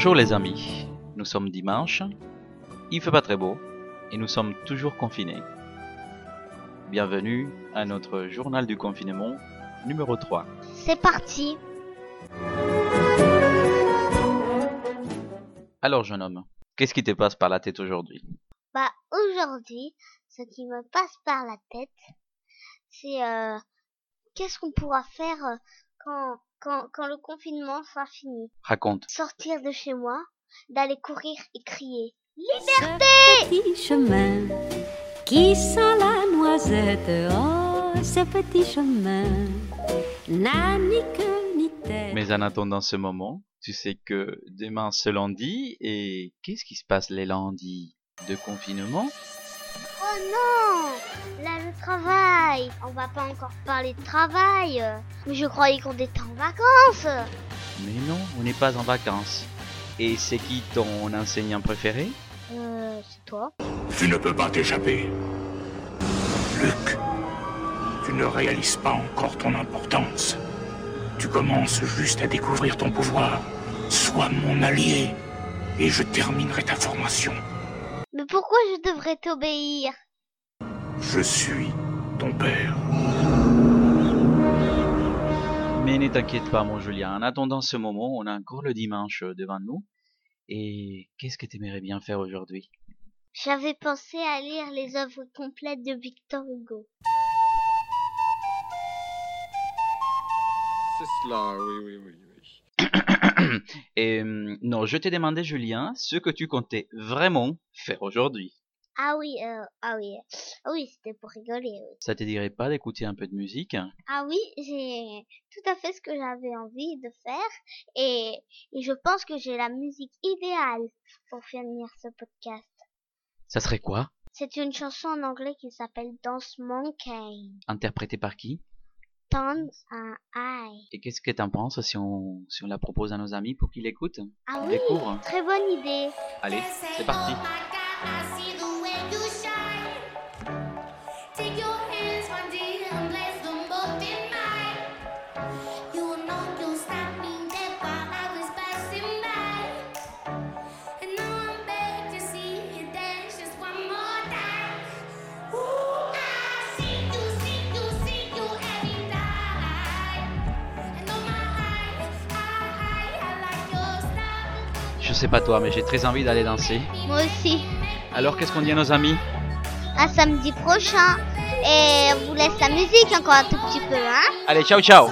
Bonjour les amis, nous sommes dimanche, il fait pas très beau et nous sommes toujours confinés. Bienvenue à notre journal du confinement numéro 3. C'est parti. Alors jeune homme, qu'est-ce qui te passe par la tête aujourd'hui? Bah aujourd'hui, ce qui me passe par la tête, c'est euh, qu'est-ce qu'on pourra faire euh, quand, quand, quand le confinement sera fini. Raconte. Sortir de chez moi, d'aller courir et crier. Ce petit chemin qui sent la noisette, oh, ce petit chemin n'a ni queue ni tête. Mais en attendant ce moment, tu sais que demain c'est lundi et qu'est-ce qui se passe les lundis De confinement? Oh non Là le travail On va pas encore parler de travail Mais je croyais qu'on était en vacances Mais non, on n'est pas en vacances. Et c'est qui ton enseignant préféré? Euh, c'est toi Tu ne peux pas t'échapper. Luc, tu ne réalises pas encore ton importance. Tu commences juste à découvrir ton pouvoir. Sois mon allié et je terminerai ta formation. Pourquoi je devrais t'obéir? Je suis ton père. Mais ne t'inquiète pas, mon Julien. En attendant ce moment, on a encore le dimanche devant nous. Et qu'est-ce que tu aimerais bien faire aujourd'hui? J'avais pensé à lire les œuvres complètes de Victor Hugo. C'est cela, oui, oui, oui, oui. Et non, je t'ai demandé, Julien, ce que tu comptais vraiment faire aujourd'hui. Ah oui, euh, ah oui, ah oui, c'était pour rigoler. Oui. Ça te dirait pas d'écouter un peu de musique? Ah oui, j'ai tout à fait ce que j'avais envie de faire et, et je pense que j'ai la musique idéale pour finir ce podcast. Ça serait quoi? C'est une chanson en anglais qui s'appelle Dance Monkey. Interprété par qui? Un. Et qu'est-ce que t'en penses si on, si on la propose à nos amis pour qu'ils l'écoutent? Ah On oui, découvre. très bonne idée. Allez, c'est parti. Je sais pas toi, mais j'ai très envie d'aller danser. Moi aussi. Alors qu'est-ce qu'on dit à nos amis À samedi prochain. Et on vous laisse la musique encore un tout petit peu, hein Allez, ciao ciao